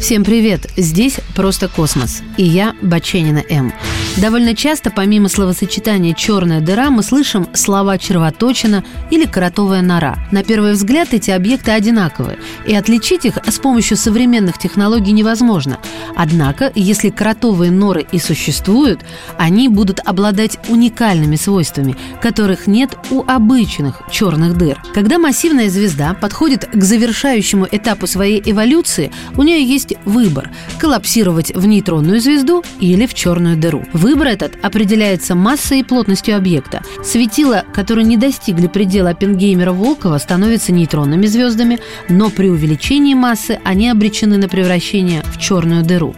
Всем привет! Здесь «Просто космос» и я, Баченина М. Довольно часто, помимо словосочетания «черная дыра», мы слышим слова «червоточина» или «кротовая нора». На первый взгляд эти объекты одинаковые, и отличить их с помощью современных технологий невозможно. Однако, если кротовые норы и существуют, они будут обладать уникальными свойствами, которых нет у обычных черных дыр. Когда массивная звезда подходит к завершающему этапу своей эволюции, у нее есть выбор – коллапсировать в нейтронную звезду или в черную дыру. Выбор этот определяется массой и плотностью объекта. Светила, которые не достигли предела Оппенгеймера-Волкова, становятся нейтронными звездами, но при увеличении массы они обречены на превращение в черную дыру.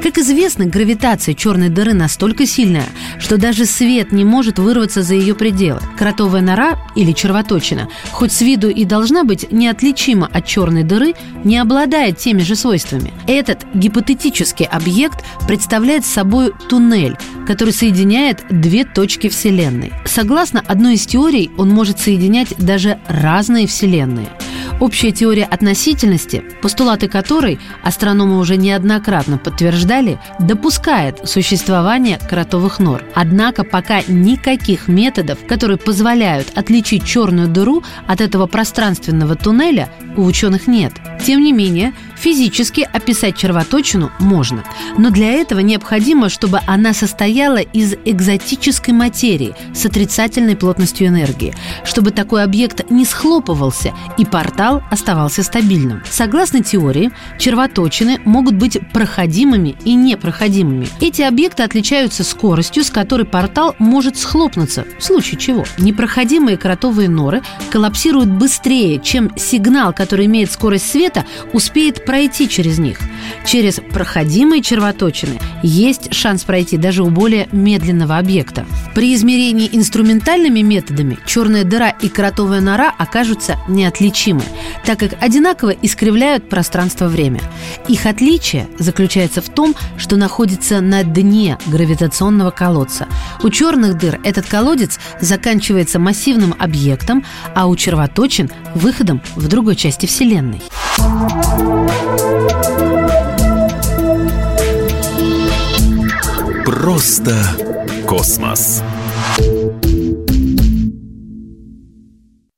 Как известно, гравитация черной дыры настолько сильная, что даже свет не может вырваться за ее пределы. Кротовая нора или червоточина, хоть с виду и должна быть неотличима от черной дыры, не обладает теми же свойствами. Этот гипотетический объект представляет собой туннель, который соединяет две точки Вселенной. Согласно одной из теорий, он может соединять даже разные Вселенные. Общая теория относительности, постулаты которой астрономы уже неоднократно подтверждали, допускает существование кротовых нор. Однако пока никаких методов, которые позволяют отличить черную дыру от этого пространственного туннеля, у ученых нет. Тем не менее, физически описать червоточину можно. Но для этого необходимо, чтобы она состояла из экзотической материи с отрицательной плотностью энергии, чтобы такой объект не схлопывался и портал оставался стабильным. Согласно теории, червоточины могут быть проходимыми и непроходимыми. Эти объекты отличаются скоростью, с которой портал может схлопнуться, в случае чего. Непроходимые кротовые норы коллапсируют быстрее, чем сигнал, который имеет скорость света, успеет пройти через них. Через проходимые червоточины есть шанс пройти даже у более медленного объекта. При измерении инструментальными методами черная дыра и кротовая нора окажутся неотличимы, так как одинаково искривляют пространство-время. Их отличие заключается в том, что находится на дне гравитационного колодца. У черных дыр этот колодец заканчивается массивным объектом, а у червоточин – выходом в другой части Вселенной. Просто космос.